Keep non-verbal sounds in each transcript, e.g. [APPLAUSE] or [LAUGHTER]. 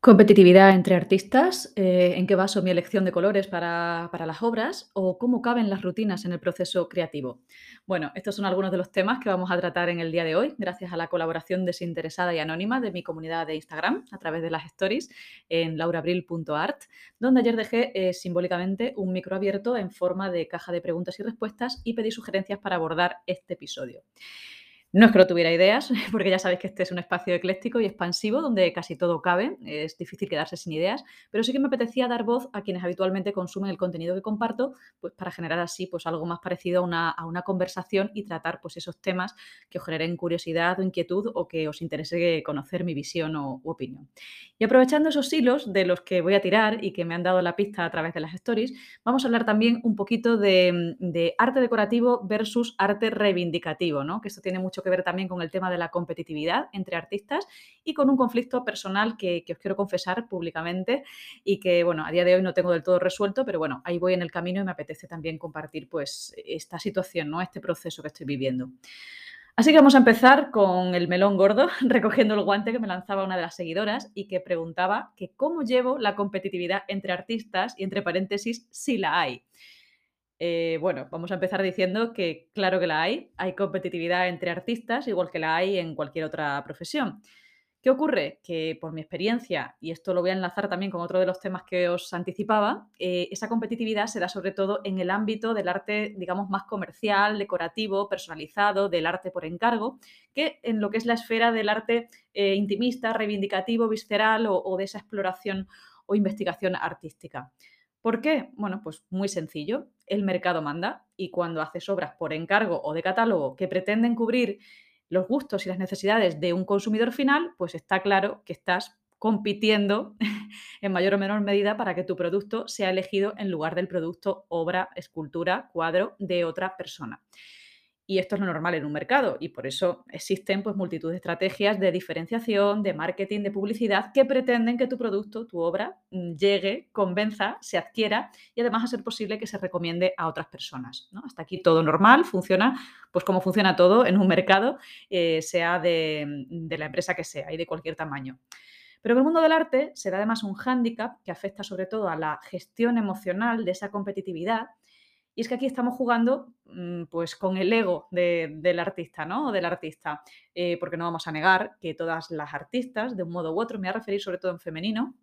Competitividad entre artistas, eh, ¿en qué baso mi elección de colores para, para las obras o cómo caben las rutinas en el proceso creativo? Bueno, estos son algunos de los temas que vamos a tratar en el día de hoy, gracias a la colaboración desinteresada y anónima de mi comunidad de Instagram a través de las stories en laurabril.art, donde ayer dejé eh, simbólicamente un micro abierto en forma de caja de preguntas y respuestas y pedí sugerencias para abordar este episodio. No es que no tuviera ideas, [LAUGHS] porque ya sabéis que este es un espacio ecléctico y expansivo donde casi todo cabe, es difícil quedarse sin ideas, pero sí que me apetecía dar voz a quienes habitualmente consumen el contenido que comparto, pues para generar así pues algo más parecido a una, a una conversación y tratar pues esos temas que os generen curiosidad o inquietud o que os interese conocer mi visión o u opinión. Y aprovechando esos hilos de los que voy a tirar y que me han dado la pista a través de las stories, vamos a hablar también un poquito de, de arte decorativo versus arte reivindicativo, ¿no? que esto tiene mucho que ver también con el tema de la competitividad entre artistas y con un conflicto personal que, que, os quiero confesar públicamente y que, bueno, a día de hoy no tengo del todo resuelto, pero bueno, ahí voy en el camino y me apetece también compartir pues esta situación, ¿no? Este proceso que estoy viviendo. Así que vamos a empezar con el melón gordo, [LAUGHS] recogiendo el guante que me lanzaba una de las seguidoras y que preguntaba que cómo llevo la competitividad entre artistas y entre paréntesis si la hay. Eh, bueno, vamos a empezar diciendo que claro que la hay, hay competitividad entre artistas, igual que la hay en cualquier otra profesión. ¿Qué ocurre? Que por mi experiencia, y esto lo voy a enlazar también con otro de los temas que os anticipaba, eh, esa competitividad se da sobre todo en el ámbito del arte, digamos, más comercial, decorativo, personalizado, del arte por encargo, que en lo que es la esfera del arte eh, intimista, reivindicativo, visceral o, o de esa exploración o investigación artística. ¿Por qué? Bueno, pues muy sencillo. El mercado manda y cuando haces obras por encargo o de catálogo que pretenden cubrir los gustos y las necesidades de un consumidor final, pues está claro que estás compitiendo [LAUGHS] en mayor o menor medida para que tu producto sea elegido en lugar del producto, obra, escultura, cuadro de otra persona. Y esto es lo normal en un mercado y por eso existen pues, multitud de estrategias de diferenciación, de marketing, de publicidad que pretenden que tu producto, tu obra, mm, llegue, convenza, se adquiera y además a ser posible que se recomiende a otras personas. ¿no? Hasta aquí todo normal, funciona pues como funciona todo en un mercado, eh, sea de, de la empresa que sea y de cualquier tamaño. Pero en el mundo del arte se da además un hándicap que afecta sobre todo a la gestión emocional de esa competitividad y es que aquí estamos jugando mm, pues con el ego de, del artista, ¿no? O del artista. Eh, porque no vamos a negar que todas las artistas, de un modo u otro, me voy a referir sobre todo en femenino,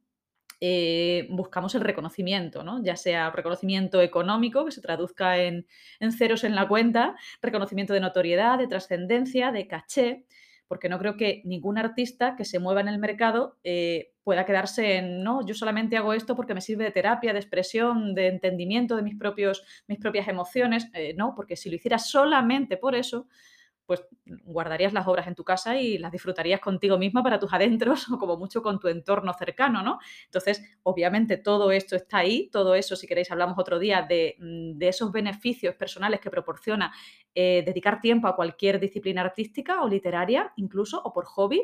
eh, buscamos el reconocimiento, ¿no? ya sea reconocimiento económico, que se traduzca en, en ceros en la cuenta, reconocimiento de notoriedad, de trascendencia, de caché, porque no creo que ningún artista que se mueva en el mercado eh, pueda quedarse en, no, yo solamente hago esto porque me sirve de terapia, de expresión, de entendimiento de mis, propios, mis propias emociones. Eh, no, porque si lo hicieras solamente por eso, pues guardarías las obras en tu casa y las disfrutarías contigo misma para tus adentros [LAUGHS] o como mucho con tu entorno cercano, ¿no? Entonces, obviamente todo esto está ahí, todo eso, si queréis, hablamos otro día de, mm, de esos beneficios personales que proporciona eh, dedicar tiempo a cualquier disciplina artística o literaria, incluso, o por hobby.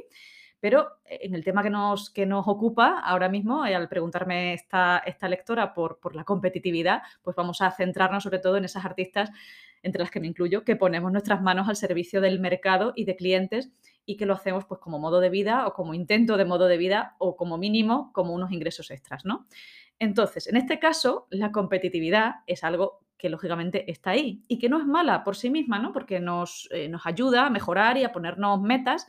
Pero eh, en el tema que nos, que nos ocupa ahora mismo, eh, al preguntarme esta, esta lectora por, por la competitividad, pues vamos a centrarnos sobre todo en esas artistas entre las que me incluyo, que ponemos nuestras manos al servicio del mercado y de clientes y que lo hacemos pues como modo de vida o como intento de modo de vida o como mínimo como unos ingresos extras, ¿no? Entonces, en este caso, la competitividad es algo que lógicamente está ahí y que no es mala por sí misma, ¿no? Porque nos, eh, nos ayuda a mejorar y a ponernos metas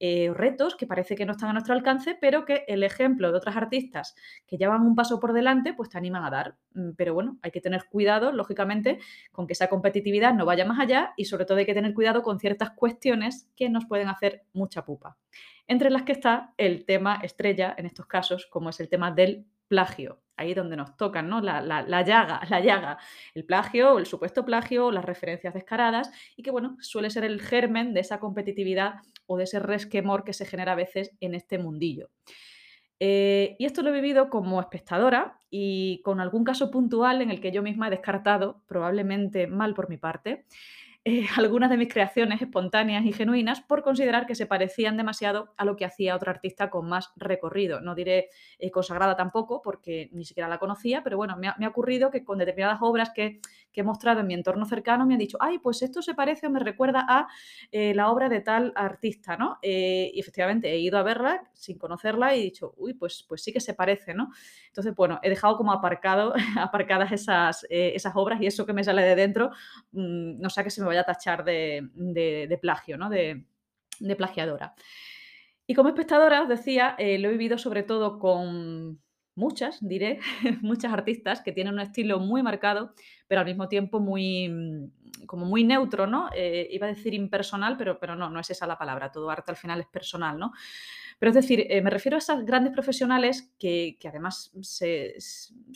eh, retos que parece que no están a nuestro alcance, pero que el ejemplo de otras artistas que llevan un paso por delante, pues te animan a dar. Mm, pero bueno, hay que tener cuidado, lógicamente, con que esa competitividad no vaya más allá y sobre todo hay que tener cuidado con ciertas cuestiones que nos pueden hacer mucha pupa. Entre las que está el tema estrella en estos casos, como es el tema del plagio, ahí donde nos tocan, ¿no? La, llaga, [LAUGHS] la llaga, el plagio, el supuesto plagio, las referencias descaradas, y que, bueno, suele ser el germen de esa competitividad o de ese resquemor que se genera a veces en este mundillo. Eh, y esto lo he vivido como espectadora y con algún caso puntual en el que yo misma he descartado, probablemente mal por mi parte, eh, [LAUGHS] algunas de mis creaciones espontáneas y genuinas por considerar que se parecían demasiado a lo que hacía otro artista con más recorrido. No diré eh, consagrada tampoco, porque ni siquiera la conocía, pero bueno, me ha, ocurrido que con determinadas obras que, he mostrado en mi entorno cercano me han dicho, ay, pues esto se parece o me recuerda a eh, la obra de tal artista, ¿no? y efectivamente he ido a verla sin conocerla y he dicho, uy, pues, pues sí que se parece, ¿no? Entonces, bueno, he dejado como aparcado, [LAUGHS] aparcadas esas, esas obras y eso que me sale de dentro, mm, no sé que se me vaya a tachar de, plagio, ¿no? De, plagiadora. Y como espectadora, os decía, eh, lo he vivido sobre todo con muchas, diré, [LAUGHS] muchas artistas que tienen un estilo muy marcado, pero al mismo tiempo muy, mm, como muy neutro, ¿no? Eh, iba a decir impersonal, pero, pero no, no es esa la palabra, todo arte al final es personal, ¿no? Pero es decir, eh, me refiero a esas grandes profesionales que, además se,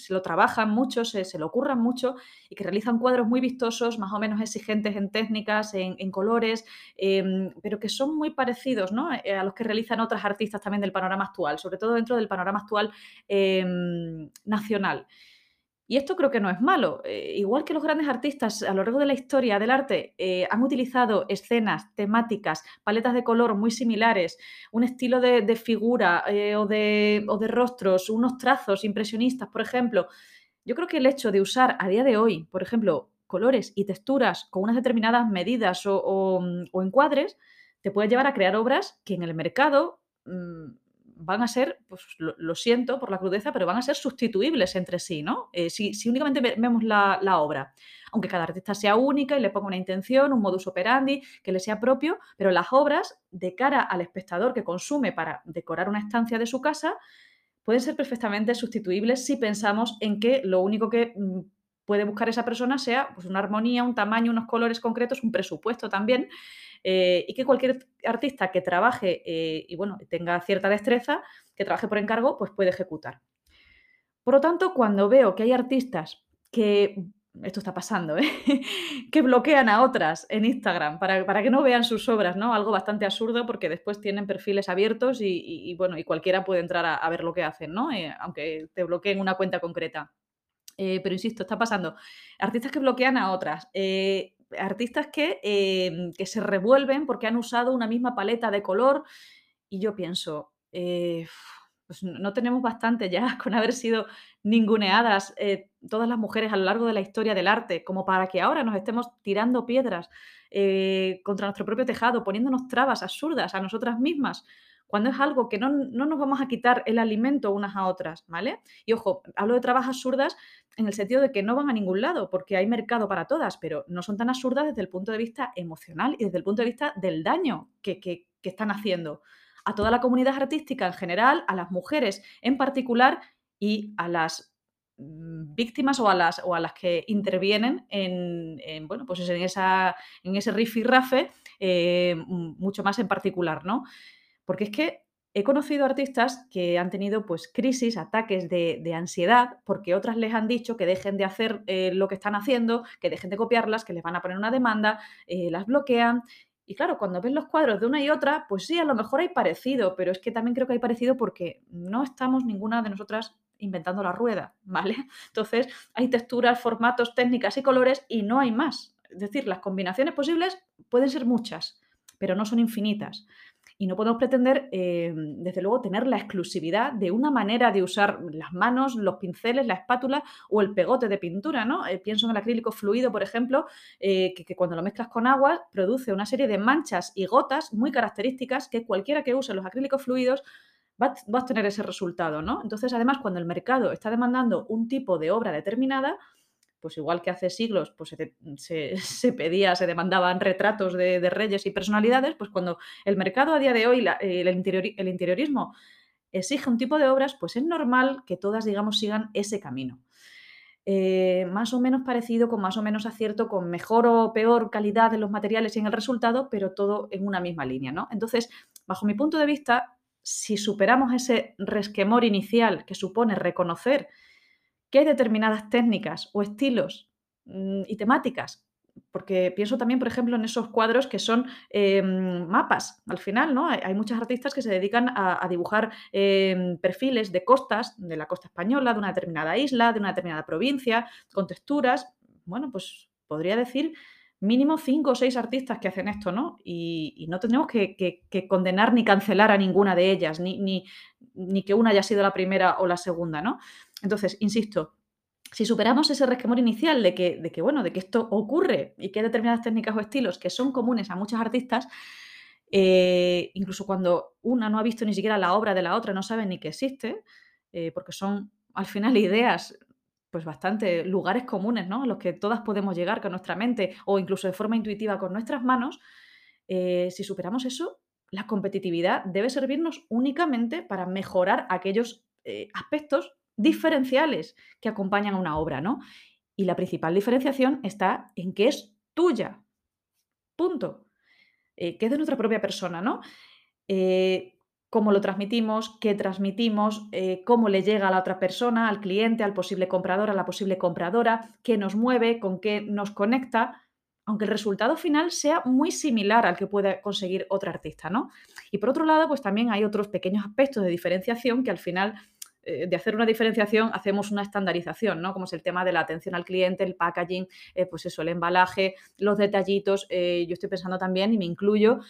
lo trabajan mucho, se, lo ocurran mucho y que realizan cuadros muy vistosos, más o menos exigentes en técnicas, en, colores, em, pero que son muy parecidos eh, a los que realizan otras artistas también del panorama actual, sobre todo dentro del panorama actual em, nacional. Y esto creo que no es malo. Eh, igual que los grandes artistas a lo largo de la historia del arte eh, han utilizado escenas, temáticas, paletas de color muy similares, un estilo de, figura eh, o, de, rostros, unos trazos impresionistas, por ejemplo, yo creo que el hecho de usar a día de hoy, por ejemplo, colores y texturas con unas determinadas medidas o, o, encuadres, te puede llevar a crear obras que en el mercado mm, van a ser, pues lo, siento por la crudeza, pero van a ser sustituibles entre sí, ¿no? Eh, si, únicamente vemos la, obra, aunque cada artista sea única y le ponga una intención, un modus operandi que le sea propio, pero las obras, de cara al espectador que consume para decorar una estancia de su casa, pueden ser perfectamente sustituibles si pensamos en que lo único que mm, puede buscar esa persona sea pues, una armonía, un tamaño, unos colores concretos, un presupuesto también, eh, y que cualquier artista que trabaje eh, y bueno, tenga cierta destreza, que trabaje por encargo, pues puede ejecutar. Por lo tanto, cuando veo que hay artistas que, esto está pasando, ¿eh? [LAUGHS] que bloquean a otras en Instagram para, que no vean sus obras, ¿no? Algo bastante absurdo porque después tienen perfiles abiertos y, bueno, y cualquiera puede entrar a, ver lo que hacen, ¿no? aunque te bloqueen una cuenta concreta. pero insisto, está pasando. Artistas que bloquean a otras artistas em, que, se revuelven porque han usado una misma paleta de color y yo pienso, eh, pues no tenemos bastante ya [LAUGHS] con haber sido ninguneadas eh, todas las mujeres a lo largo de la historia del arte, como para que ahora nos estemos tirando piedras eh, contra nuestro propio tejado, poniéndonos trabas absurdas a nosotras mismas cuando es algo que no, nos vamos a quitar el alimento unas a otras, ¿vale? Y ojo, hablo de trabas absurdas en el sentido de que no van a ningún lado, porque hay mercado para todas, pero no son tan absurdas desde el punto de vista emocional y desde el punto de vista del daño que, están haciendo a toda la comunidad artística en general, a las mujeres en particular y a las mm, víctimas o a las, o a las que intervienen en, bueno, pues en, esa, en ese rifirrafe eh, mucho más en particular, ¿no? Porque es que he conocido artistas que han tenido pues crisis, ataques de, ansiedad, porque otras les han dicho que dejen de hacer eh, lo que están haciendo, que dejen de copiarlas, que les van a poner una demanda, eh, las bloquean. Y claro, cuando ves los cuadros de una y otra, pues sí, a lo mejor hay parecido, pero es que también creo que hay parecido porque no estamos ninguna de nosotras inventando la rueda, [LAUGHS] ¿vale? Entonces, hay texturas, formatos, técnicas y colores y no hay más. Es decir, las combinaciones posibles pueden ser muchas, pero no son infinitas y no podemos pretender, eh, desde luego, tener la exclusividad de una manera de usar las manos, los pinceles, la espátula o el pegote de pintura, ¿no? Eh, pienso en el acrílico fluido, por ejemplo, eh, que, cuando lo mezclas con agua produce una serie de manchas y gotas muy características que cualquiera que use los acrílicos fluidos va, va a tener ese resultado, ¿no? Entonces, además, cuando el mercado está demandando un tipo de obra determinada, pues igual que hace siglos pues se, [LAUGHS] pedía, se demandaban retratos de, reyes y personalidades, pues cuando el mercado a día de hoy, el, interiorismo exige un tipo de obras, pues es normal que todas, digamos, sigan ese camino. Eh, más o menos parecido, con más o menos acierto, con mejor o peor calidad en los materiales y en el resultado, pero todo en una misma línea, ¿no? Entonces, bajo mi punto de vista, si superamos ese resquemor inicial que supone reconocer que hay determinadas técnicas o estilos mm, y temáticas porque pienso también, por ejemplo, en esos cuadros que son em, mapas, al final, ¿no? Hay, muchos artistas que se dedican a, dibujar em, perfiles de costas, de la costa española, de una determinada isla, de una determinada provincia, con texturas. Bueno, pues podría decir mínimo cinco o seis artistas que hacen esto, ¿no? Y, no tenemos que, condenar ni cancelar a ninguna de ellas, ni, ni, que una haya sido la primera o la segunda, ¿no? Entonces, insisto, si superamos ese resquemor inicial de que, de que, bueno, de que esto ocurre y que hay determinadas técnicas o estilos que son comunes a muchos artistas, eh, incluso cuando una no ha visto ni siquiera la obra de la otra, no sabe ni que existe, eh, porque son al final [LAUGHS] ideas pues bastante lugares comunes, ¿no? A los que todas podemos llegar con nuestra mente o incluso de forma intuitiva con nuestras manos, eh, si superamos eso, la competitividad debe servirnos únicamente para mejorar aquellos aspectos diferenciales que acompañan a una obra, ¿no? Y la principal diferenciación está en que es tuya. Punto. Eh, que es de nuestra propia persona, ¿no? cómo lo transmitimos, qué transmitimos, eh, cómo le llega a la otra persona, al cliente, al posible comprador, a la posible compradora, qué nos mueve, con qué nos conecta, aunque el resultado final sea muy similar al que puede conseguir otro artista, ¿no? Y por otro lado, pues también hay otros pequeños aspectos de diferenciación que al final eh, de hacer una diferenciación, hacemos una estandarización, ¿no? Como es el tema de la atención al cliente, el packaging, eh, pues eso, el embalaje, los detallitos. Eh, yo estoy pensando también, y me incluyo,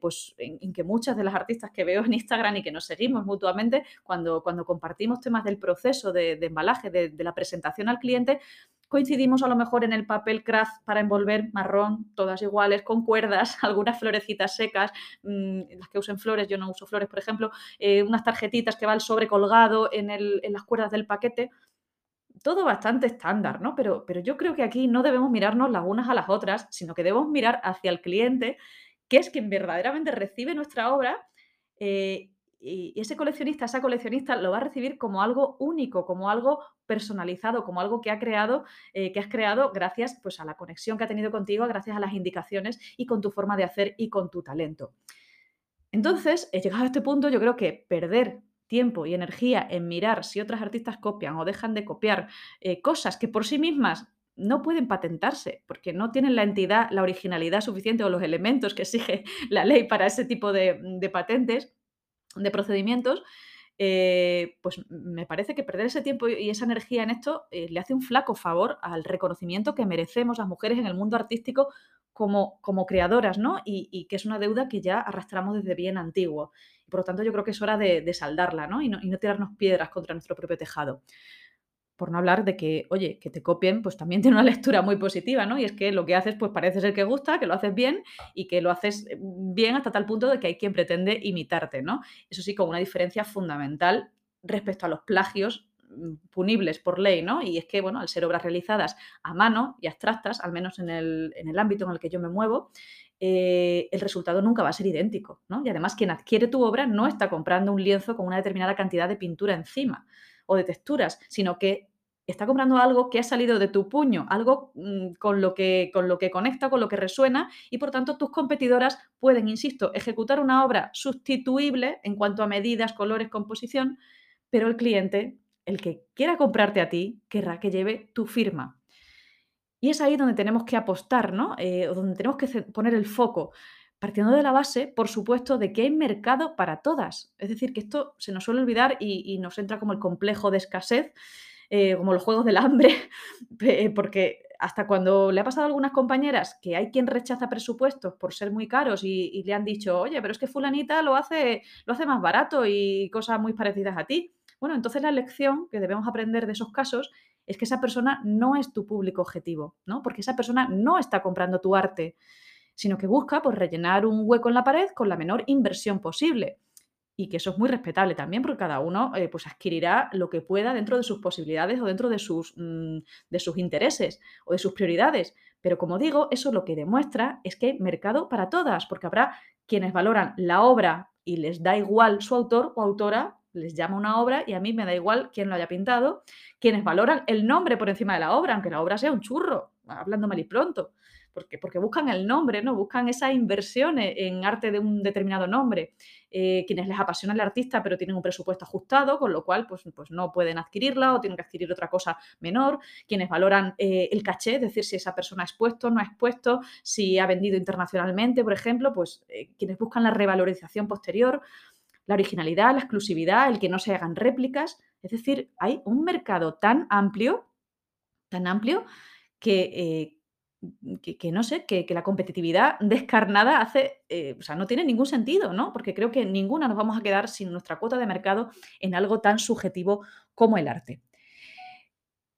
pues en, que muchas de las artistas que veo en Instagram y que nos seguimos mutuamente, cuando, cuando compartimos temas del proceso de, embalaje, de, de la presentación al cliente, coincidimos a lo mejor en el papel craft para envolver marrón, todas iguales, con cuerdas, [LAUGHS] algunas florecitas secas, mm, las que usen flores, yo no uso flores, por ejemplo, eh, unas tarjetitas que va el sobre colgado en, las cuerdas del paquete. Todo bastante estándar, ¿no? Pero, pero yo creo que aquí no debemos mirarnos las unas a las otras, sino que debemos mirar hacia el cliente, que es quien verdaderamente recibe nuestra obra eh, y ese coleccionista, esa coleccionista lo va a recibir como algo único, como algo personalizado, como algo que ha creado, eh, que has creado gracias pues, a la conexión que ha tenido contigo, gracias a las indicaciones y con tu forma de hacer y con tu talento. Entonces, he llegado a este punto, yo creo que perder tiempo y energía en mirar si otras artistas copian o dejan de copiar eh, cosas que por sí mismas no pueden patentarse porque no tienen la entidad, la originalidad suficiente o los elementos que exige la ley para ese tipo de patentes, de procedimientos, eh, pues me parece que perder ese tiempo y esa energía en esto eh, le hace un flaco favor al reconocimiento que merecemos las mujeres en el mundo artístico como, como creadoras, ¿no? Y, que es una deuda que ya arrastramos desde bien antiguo. Por lo tanto, yo creo que es hora de, saldarla, ¿no? Y, ¿no? y no tirarnos piedras contra nuestro propio tejado. Por no hablar de que, oye, que te copien, pues también [LAUGHS] tiene una lectura muy positiva, ¿no? Y es que lo que haces, pues parece ser que gusta, que lo haces bien y que lo haces eh, bien hasta tal punto de que hay quien pretende imitarte, ¿no? Eso sí, con una diferencia fundamental respecto a los plagios mm, punibles por ley, ¿no? Y es que, bueno, al ser obras realizadas a mano y abstractas, al menos en el, ámbito en el que yo me muevo, eh, el resultado nunca va a ser idéntico, ¿no? Y además quien adquiere tu obra no está comprando un lienzo con una determinada cantidad de pintura encima o de texturas, sino que está comprando algo que ha salido de tu puño, algo mm, con, lo que, con lo que conecta, con lo que resuena y por tanto tus competidoras pueden, insisto, ejecutar una obra sustituible en cuanto a medidas, colores, composición, pero el cliente, el que quiera comprarte a ti, querrá que lleve tu firma. Y es ahí donde tenemos que apostar, ¿no? Eh, donde tenemos que poner el foco partiendo de la base, por supuesto, de que hay mercado para todas. Es decir, que esto se nos suele olvidar y, nos entra como el complejo de escasez, eh, como los juegos del hambre, [LAUGHS] porque hasta cuando le ha pasado a algunas compañeras que hay quien rechaza presupuestos por ser muy caros y, le han dicho, oye, pero es que fulanita lo hace, lo hace más barato y cosas muy parecidas a ti. Bueno, entonces la lección que debemos aprender de esos casos es que esa persona no es tu público objetivo, ¿no? Porque esa persona no está comprando tu arte sino que busca pues, rellenar un hueco en la pared con la menor inversión posible. Y que eso es muy respetable también, porque cada uno eh, pues adquirirá lo que pueda dentro de sus posibilidades o dentro de sus, mm, de sus intereses o de sus prioridades. Pero como digo, eso lo que demuestra es que hay mercado para todas, porque habrá quienes valoran la obra y les da igual su autor o autora, les llama una obra y a mí me da igual quién lo haya pintado, quienes valoran el nombre por encima de la obra, aunque la obra sea un churro, hablando mal y pronto porque, buscan el nombre, ¿no? Buscan esa inversión en arte de un determinado nombre. Eh, quienes les apasiona el artista, pero tienen un presupuesto ajustado, con lo cual pues, pues no pueden adquirirla o tienen que adquirir otra cosa menor. Quienes valoran eh, el caché, es decir, si esa persona ha expuesto, no ha expuesto, si ha vendido internacionalmente, por ejemplo, pues eh, quienes buscan la revalorización posterior, la originalidad, la exclusividad, el que no se hagan réplicas. Es decir, hay un mercado tan amplio, tan amplio, que, que, no sé, que, la competitividad [LAUGHS] descarnada hace, eh, o sea, no tiene ningún sentido, ¿no? Porque creo que ninguna nos vamos a quedar sin nuestra cuota de mercado en algo tan subjetivo como el arte.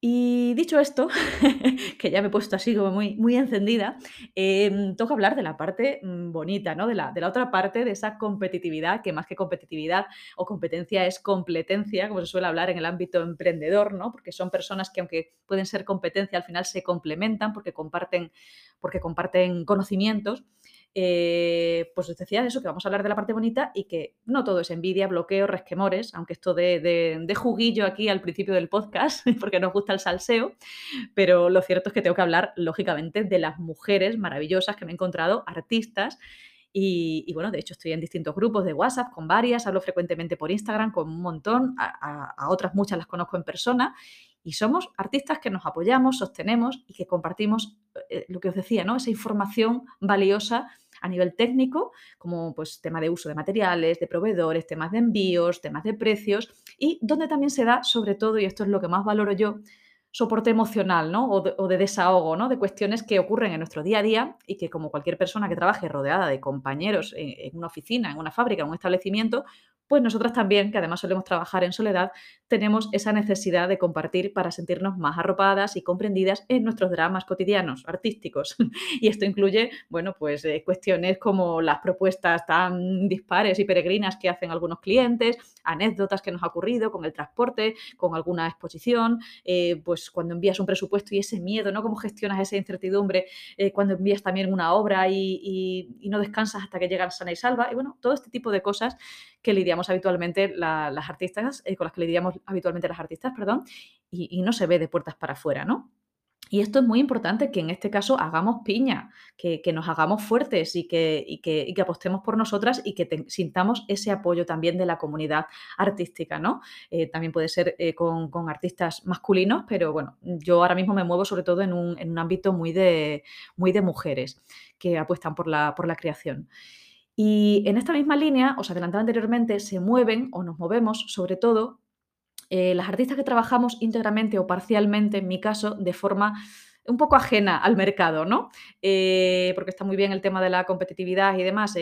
Y dicho esto, [LAUGHS] que ya me he puesto así como muy, muy encendida, em, toca hablar de la parte mm, bonita, ¿no? De la, de la otra parte de esa competitividad, que más que competitividad o competencia es competencia, como se suele hablar en el ámbito emprendedor, ¿no? Porque son personas que aunque pueden ser competencia, al final se complementan porque comparten, porque comparten conocimientos. Eh, pues os decía eso, que vamos a hablar de la parte bonita y que no todo es envidia, bloqueo, resquemores, aunque esto de, de, juguillo aquí al principio del podcast, [LAUGHS] porque nos gusta el salseo, pero lo cierto es que tengo que hablar, lógicamente, de las mujeres maravillosas que me he encontrado, artistas, y, bueno, de hecho estoy en distintos grupos de WhatsApp con varias, hablo frecuentemente por Instagram con un montón, a, a, otras muchas las conozco en persona y somos artistas que nos apoyamos, sostenemos y que compartimos eh, lo que os decía, ¿no? Esa información valiosa a nivel técnico, como pues tema de uso de materiales, de proveedores, temas de envíos, temas de precios y donde también se da, sobre todo, y esto es lo que más valoro yo, soporte emocional, ¿no? O de, desahogo, ¿no? De cuestiones que ocurren en nuestro día a día y que como cualquier persona que trabaje rodeada de compañeros en una oficina, en una fábrica, en un establecimiento, pues nosotras también, que además solemos trabajar en soledad, tenemos esa necesidad de compartir para sentirnos más arropadas y comprendidas en nuestros dramas cotidianos, artísticos. [LAUGHS] y esto incluye, bueno, pues eh, cuestiones como las propuestas tan dispares y peregrinas que hacen algunos clientes, anécdotas que nos ha ocurrido con el transporte, con alguna exposición, eh, pues cuando envías un presupuesto y ese miedo, ¿no? Cómo gestionas esa incertidumbre eh, cuando envías también una obra y, no descansas hasta que llegan sana y salva. Y bueno, todo este tipo de cosas que lidiamos habitualmente las artistas, eh, con las que lidiamos habitualmente las artistas, perdón, y, no se ve de puertas para afuera, ¿no? Y esto es muy importante que en este caso hagamos piña, que, nos hagamos fuertes y que, que, apostemos por nosotras y que sintamos ese apoyo también de la comunidad artística, ¿no? Eh, también puede ser eh, con, artistas masculinos, pero bueno, yo ahora mismo me muevo sobre todo en un, en un ámbito muy de, muy de mujeres que apuestan por la, por la creación. Y en esta misma línea, os adelantaba anteriormente, se mueven o nos movemos sobre todo eh, las artistas que trabajamos íntegramente o parcialmente, en mi caso, de forma un poco ajena al mercado, ¿no? Eh, porque está muy bien el tema de la competitividad y demás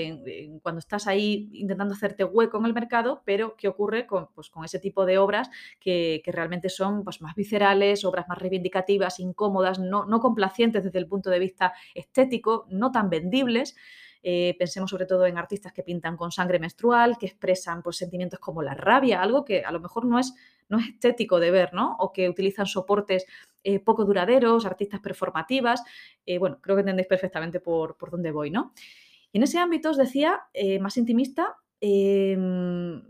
cuando estás ahí intentando hacerte hueco en el mercado, pero ¿qué ocurre con, pues, ese tipo de obras que, realmente son pues, más viscerales, obras más reivindicativas, incómodas, no, no complacientes desde el punto de vista estético, no tan vendibles? Eh, pensemos sobre todo en artistas que pintan con sangre menstrual, que expresan pues, sentimientos como la rabia, algo que a lo mejor no es, no es estético de ver, ¿no? O que utilizan soportes eh, poco duraderos, artistas performativas. Eh, bueno, creo que entendéis perfectamente por, por, dónde voy, ¿no? Y en ese ámbito os decía, más intimista, em,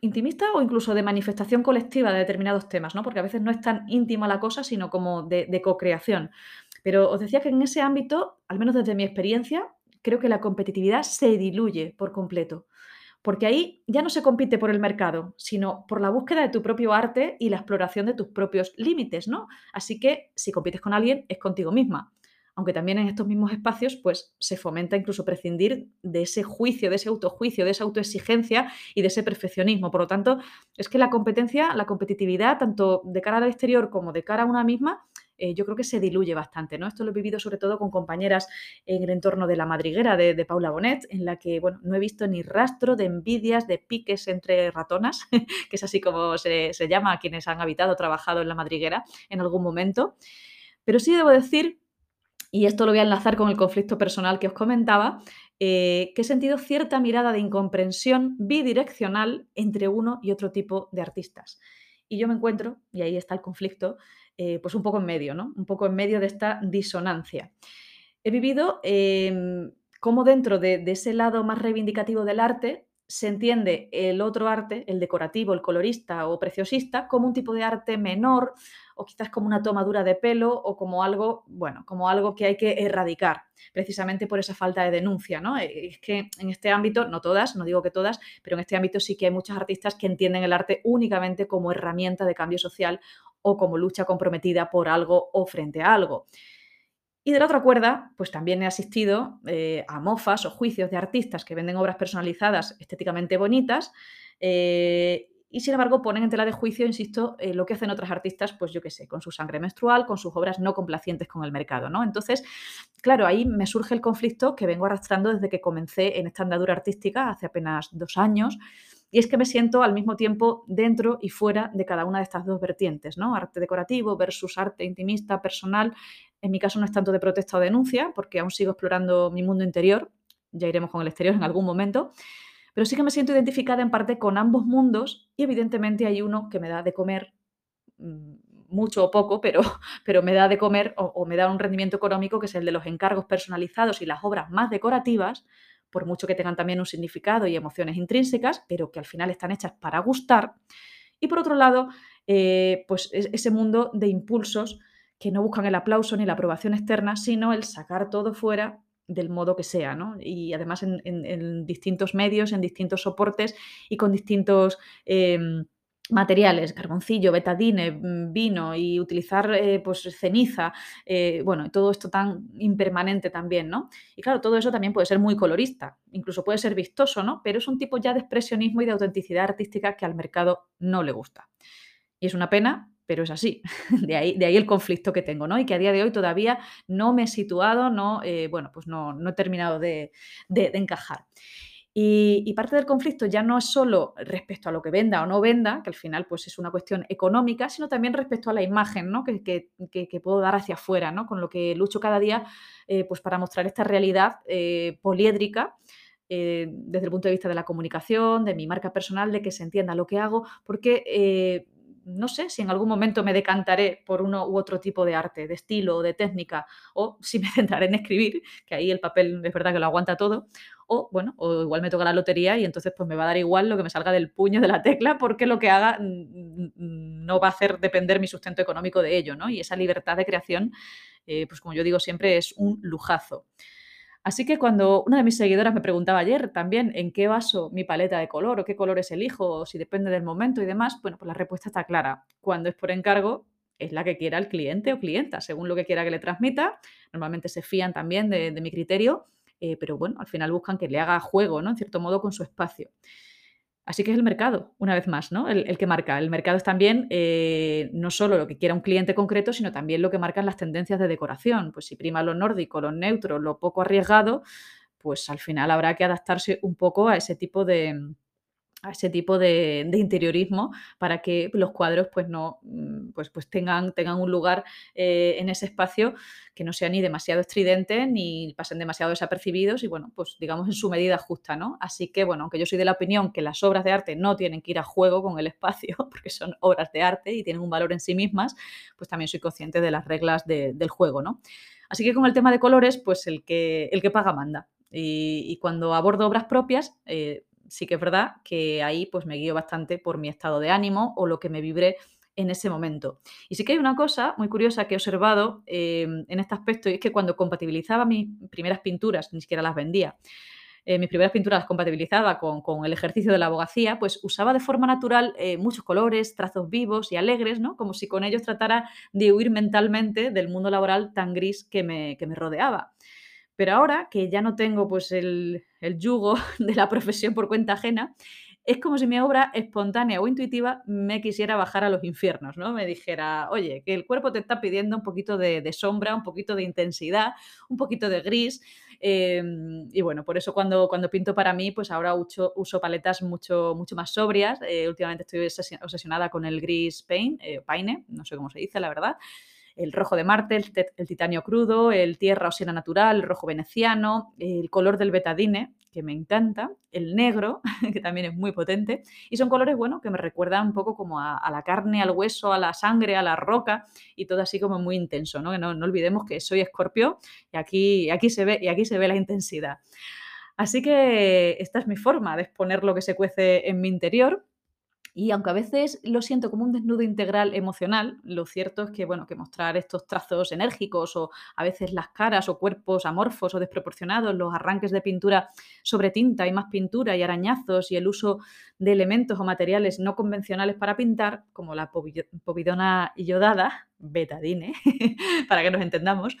intimista o incluso de manifestación colectiva de determinados temas, ¿no? Porque a veces no es tan íntima la cosa, sino como de, de co-creación. Pero os decía que en ese ámbito, al menos desde mi experiencia, creo que la competitividad se diluye por completo. Porque ahí ya no se compite por el mercado, sino por la búsqueda de tu propio arte y la exploración de tus propios límites, ¿no? Así que si compites con alguien, es contigo misma. Aunque también en estos mismos espacios, pues se fomenta incluso prescindir de ese juicio, de ese autojuicio, de esa autoexigencia y de ese perfeccionismo. Por lo tanto, es que la competencia, la competitividad, tanto de cara al exterior como de cara a una misma, eh, yo creo que se diluye bastante, ¿no? Esto lo he vivido sobre todo con compañeras en el entorno de La Madriguera de, Paula Bonet, en la que, bueno, no he visto ni rastro de envidias, de piques entre ratonas, [LAUGHS] que es así como se, llama a quienes han habitado trabajado en La Madriguera en algún momento. Pero sí debo decir, y esto lo voy a enlazar con el conflicto personal que os comentaba, eh, que he sentido cierta mirada de incomprensión bidireccional entre uno y otro tipo de artistas. Y yo me encuentro, y ahí está el conflicto, eh, pues un poco en medio, ¿no? Un poco en medio de esta disonancia. He vivido em, cómo dentro de, ese lado más reivindicativo del arte se entiende el otro arte, el decorativo, el colorista o preciosista, como un tipo de arte menor o quizás como una tomadura de pelo o como algo, bueno, como algo que hay que erradicar, precisamente por esa falta de denuncia, ¿no? Eh, es que en este ámbito, no todas, no digo que todas, pero en este ámbito sí que hay muchos artistas que entienden el arte únicamente como herramienta de cambio social o como lucha comprometida por algo o frente a algo. Y de la otra cuerda, pues también he asistido eh, a mofas o juicios de artistas que venden obras personalizadas estéticamente bonitas eh, y sin embargo ponen en tela de juicio, insisto, eh, lo que hacen otras artistas, pues yo qué sé, con su sangre menstrual, con sus obras no complacientes con el mercado, ¿no? Entonces, claro, ahí me surge el conflicto que vengo arrastrando desde que comencé en esta andadura artística hace apenas dos años, y es que me siento al mismo tiempo dentro y fuera de cada una de estas dos vertientes, ¿no? Arte decorativo versus arte intimista, personal. En mi caso no es tanto de protesta o denuncia, porque aún sigo explorando mi mundo interior, ya iremos con el exterior en algún momento, pero sí que me siento identificada en parte con ambos mundos y evidentemente hay uno que me da de comer mm, mucho o poco, pero, [LAUGHS] pero me da de comer o, me da un rendimiento económico que es el de los encargos personalizados y las obras más decorativas, por mucho que tengan también un significado y emociones intrínsecas, pero que al final están hechas para gustar. Y por otro lado, eh, pues ese mundo de impulsos que no buscan el aplauso ni la aprobación externa, sino el sacar todo fuera del modo que sea, ¿no? Y además en, distintos medios, en distintos soportes y con distintos em, materiales, carboncillo, betadine, mm, vino y utilizar eh, pues ceniza, eh, bueno, todo esto tan impermanente también, ¿no? Y claro, todo eso también puede ser muy colorista, incluso puede ser vistoso, ¿no? Pero es un tipo ya de expresionismo y de autenticidad artística que al mercado no le gusta. Y es una pena pero es así. [LAUGHS] De ahí, de ahí el conflicto que tengo, ¿no? Y que a día de hoy todavía no me he situado, no, eh, bueno, pues no, no, he terminado de, encajar. Y, parte del conflicto ya no es solo respecto a lo que venda o no venda, que al final pues es una cuestión económica, sino también respecto a la imagen ¿no? que, que, puedo dar hacia afuera, ¿no? con lo que lucho cada día eh, pues para mostrar esta realidad eh, poliédrica desde el punto de vista de la comunicación, de mi marca personal, de que se entienda lo que hago, porque no sé si en algún momento me decantaré por uno u otro tipo de arte, de estilo, de técnica, o si me [LAUGHS] centraré en escribir, que ahí el papel es verdad que lo aguanta todo, o bueno, o igual me toca la lotería y entonces pues me va a dar igual lo que me salga del puño de la tecla porque lo que haga no va a hacer depender mi sustento económico de ello, ¿no? Y esa libertad de creación, eh, pues como yo digo siempre, es un lujazo. Así que cuando una de mis seguidoras me preguntaba ayer también en qué baso mi paleta de color o qué colores elijo o si depende del momento y demás, bueno, pues la respuesta está clara. Cuando es por encargo, es la que quiera el cliente o clienta, según lo que quiera que le transmita. Normalmente se fían también de, mi criterio, eh, pero bueno, al final buscan que le haga juego, ¿no? En cierto modo, con su espacio. Así que es el mercado, una vez más, ¿no? El, que marca. El mercado es también eh, no solo lo que quiera un cliente concreto, sino también lo que marcan las tendencias de decoración. Pues si prima lo nórdico, lo neutro, lo poco arriesgado, pues al final habrá que adaptarse un poco a ese tipo de, a ese tipo de, interiorismo para que los cuadros pues no mm, pues, pues tengan, tengan un lugar eh, en ese espacio que no sea ni demasiado estridente ni pasen demasiado desapercibidos y bueno, pues digamos en su medida justa, ¿no? Así que bueno, aunque yo soy de la opinión que las obras de arte no tienen que ir a juego con el espacio, [LAUGHS] porque son obras de arte y tienen un valor en sí mismas, pues también soy consciente de las reglas del juego, ¿no? Así que con el tema de colores, pues el que, el que paga manda. Y, cuando abordo obras propias, eh, sí que es verdad que ahí pues me guío bastante por mi estado de ánimo o lo que me vibre en ese momento. Y sí que hay una cosa muy curiosa que he observado em, en este aspecto y es que cuando compatibilizaba mis primeras pinturas, ni siquiera las vendía, eh, mis primeras pinturas las compatibilizaba con, el ejercicio de la abogacía, pues usaba de forma natural eh, muchos colores, trazos vivos y alegres, ¿no? Como si con ellos tratara de huir mentalmente del mundo laboral tan gris que me, que me rodeaba. Pero ahora que ya no tengo pues el, yugo [LAUGHS] de la profesión por cuenta ajena, es como si mi obra espontánea o intuitiva me quisiera bajar a los infiernos, ¿no? Me dijera, oye, que el cuerpo te está pidiendo un poquito de, sombra, un poquito de intensidad, un poquito de gris. Em, y bueno, por eso cuando, cuando pinto para mí, pues ahora uso, uso paletas mucho, mucho más sobrias. Eh, últimamente estoy obsesionada con el gris paint, eh, paine, no sé cómo se dice, la verdad el rojo de Marte, el, titanio crudo, el tierra o siena natural, el rojo veneciano, el color del betadine, que me encanta, el negro, [LAUGHS] que también es muy potente, y son colores, bueno, que me recuerdan un poco como a, la carne, al hueso, a la sangre, a la roca, y todo así como muy intenso, ¿no? no, no olvidemos que soy escorpio y aquí, aquí, se ve, y aquí se ve la intensidad. Así que esta es mi forma de exponer lo que se cuece en mi interior y aunque a veces lo siento como un desnudo integral emocional, lo cierto es que, bueno, que mostrar estos trazos enérgicos o a veces las caras o cuerpos amorfos o desproporcionados, los arranques de pintura sobre tinta y más pintura y arañazos y el uso de elementos o materiales no convencionales para pintar, como la povidona iodada, betadine, [LAUGHS] para que nos entendamos,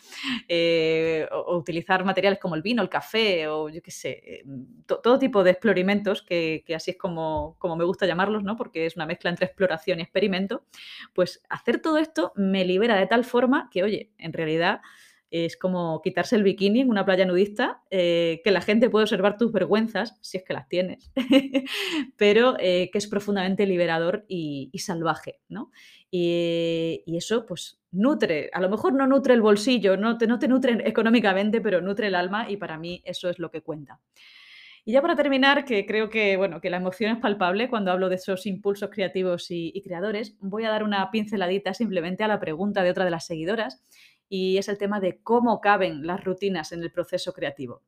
eh, o, utilizar materiales como el vino, el café o yo qué sé, todo tipo de experimentos, que, así es como, como me gusta llamarlos, ¿no? Porque es una mezcla entre exploración y experimento, pues hacer todo esto me libera de tal forma que, oye, en realidad es como quitarse el bikini en una playa nudista, eh, que la gente puede observar tus vergüenzas, si es que las tienes, [LAUGHS] pero eh, que es profundamente liberador y, salvaje, ¿no? Y, eso, pues, nutre, a lo mejor no nutre el bolsillo, no te, no te nutre económicamente, pero nutre el alma y para mí eso es lo que cuenta. Y ya para terminar, que creo que, bueno, que la emoción es palpable cuando hablo de esos impulsos creativos y, y creadores, voy a dar una pinceladita simplemente a la pregunta de otra de las seguidoras y es el tema de cómo caben las rutinas en el proceso creativo.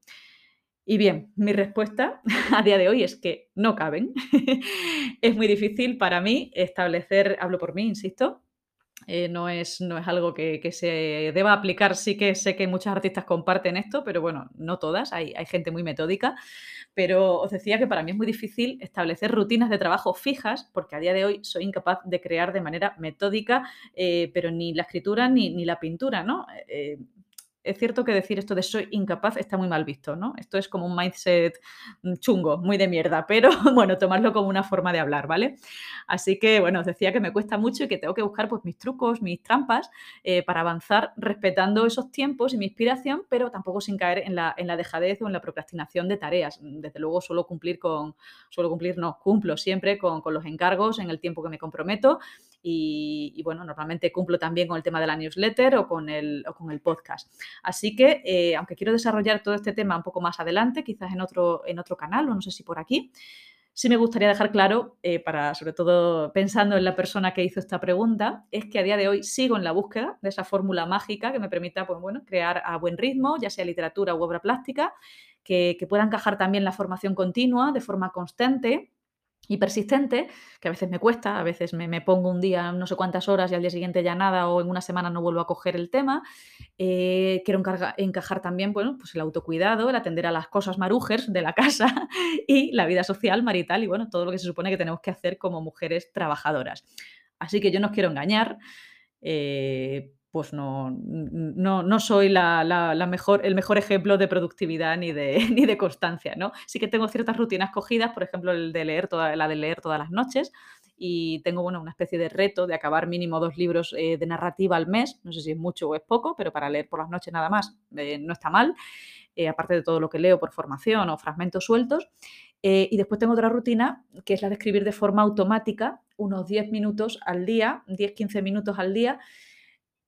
Y bien, mi respuesta [LAUGHS] a día de hoy es que no caben. [LAUGHS] es muy difícil para mí establecer, hablo por mí, insisto, eh, no, es, no es algo que, se deba aplicar. Sí que sé que muchas artistas comparten esto, pero bueno, no todas, hay, hay, gente muy metódica. Pero os decía que para mí es muy difícil establecer rutinas de trabajo fijas, porque a día de hoy soy incapaz de crear de manera metódica, eh, pero ni la escritura ni, ni la pintura, ¿no? Eh, es cierto que decir esto de soy incapaz está muy mal visto, ¿no? Esto es como un mindset mm, chungo, muy de mierda, pero [LAUGHS] bueno, tomarlo como una forma de hablar, ¿vale? Así que, bueno, os decía que me cuesta mucho y que tengo que buscar pues mis trucos, mis trampas eh, para avanzar respetando esos tiempos y mi inspiración, pero tampoco sin caer en la, en la dejadez o en la procrastinación de tareas. Desde luego suelo cumplir con, suelo cumplir, no, cumplo siempre con, con los encargos en el tiempo que me comprometo y, bueno, normalmente cumplo también con el tema de la newsletter o con el, con el podcast. Así que, eh, aunque quiero desarrollar todo este tema un poco más adelante, quizás en otro, en otro canal o no sé si por aquí, sí me gustaría dejar claro, eh, para sobre todo pensando en la persona que hizo esta pregunta, es que a día de hoy sigo en la búsqueda de esa fórmula mágica que me permita pues, bueno, crear a buen ritmo, ya sea literatura u obra plástica, que, que pueda encajar también la formación continua de forma constante y persistente, que a veces me cuesta, a veces me, pongo un día no sé cuántas horas y al día siguiente ya nada o en una semana no vuelvo a coger el tema. Eh, quiero encajar también bueno, pues el autocuidado, el atender a las cosas marujers de la casa [LAUGHS] y la vida social, marital y bueno, todo lo que se supone que tenemos que hacer como mujeres trabajadoras. Así que yo no os quiero engañar. Eh, pues no, no, no soy la, mejor, el mejor ejemplo de productividad ni de, [LAUGHS] ni de constancia, ¿no? Sí que tengo ciertas rutinas cogidas, por ejemplo, el de leer toda, la de leer todas las noches, y tengo bueno, una especie de reto de acabar mínimo dos libros eh, de narrativa al mes, no sé si es mucho o es poco, pero para leer por las noches nada más eh, no está mal, eh, aparte de todo lo que leo por formación o fragmentos sueltos. y después tengo otra rutina que es la de escribir de forma automática unos 10 minutos al día, 10-15 minutos al día,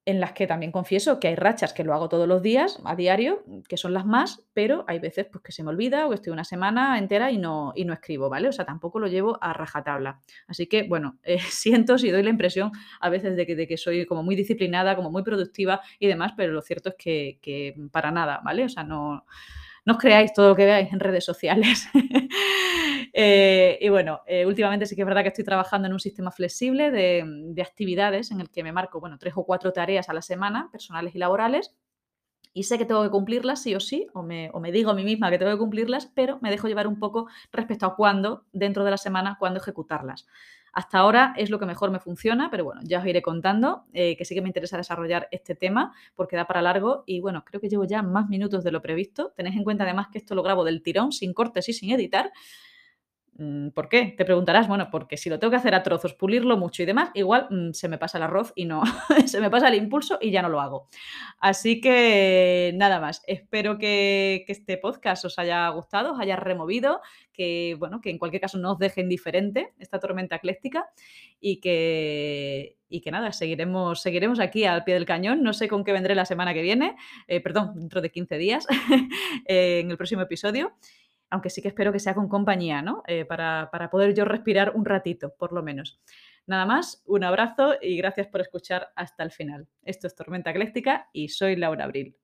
en las que también confieso que hay rachas que lo hago todos los días, a diario, que son las más, pero hay veces pues, que se me olvida o estoy una semana entera y no, y no escribo, ¿vale? O sea, tampoco lo llevo a rajatabla. Así que, bueno, [LAUGHS] eh, siento si doy la impresión a veces de que, de que, soy como muy disciplinada, como muy productiva y demás, pero lo cierto es que, que para nada, ¿vale? O sea, no no os creáis todo lo que veáis en redes sociales. [LAUGHS] Eh, y bueno, eh, últimamente sí que es verdad que estoy trabajando en un sistema flexible de, actividades en el que me marco, bueno, tres o cuatro tareas a la semana, personales y laborales, y sé que tengo que cumplirlas sí o sí, o me, o me, digo a mí misma que tengo que cumplirlas, pero me dejo llevar un poco respecto a cuándo, dentro de la semana, cuándo ejecutarlas. Hasta ahora es lo que mejor me funciona, pero bueno, ya os iré contando, eh, que sí que me interesa desarrollar este tema porque da para largo y bueno, creo que llevo ya más minutos de lo previsto. Tenéis en cuenta además que esto lo grabo del tirón, sin cortes y sin editar. Mm, ¿Por qué? Te preguntarás, bueno, porque si lo tengo que hacer a trozos, pulirlo mucho y demás, igual mm, se me pasa el arroz y no, [LAUGHS] se me pasa el impulso y ya no lo hago. Así que nada más, espero que, este podcast os haya gustado, os haya removido, que bueno, que en cualquier caso no os deje indiferente esta tormenta ecléctica y que, y que nada, seguiremos, seguiremos aquí al pie del cañón. No sé con qué vendré la semana que viene, eh, perdón, dentro de 15 días, [LAUGHS] en el próximo episodio aunque sí que espero que sea con compañía, ¿no? Eh, para, para poder yo respirar un ratito, por lo menos. Nada más, un abrazo y gracias por escuchar hasta el final. Esto es Tormenta Ecléctica y soy Laura Abril.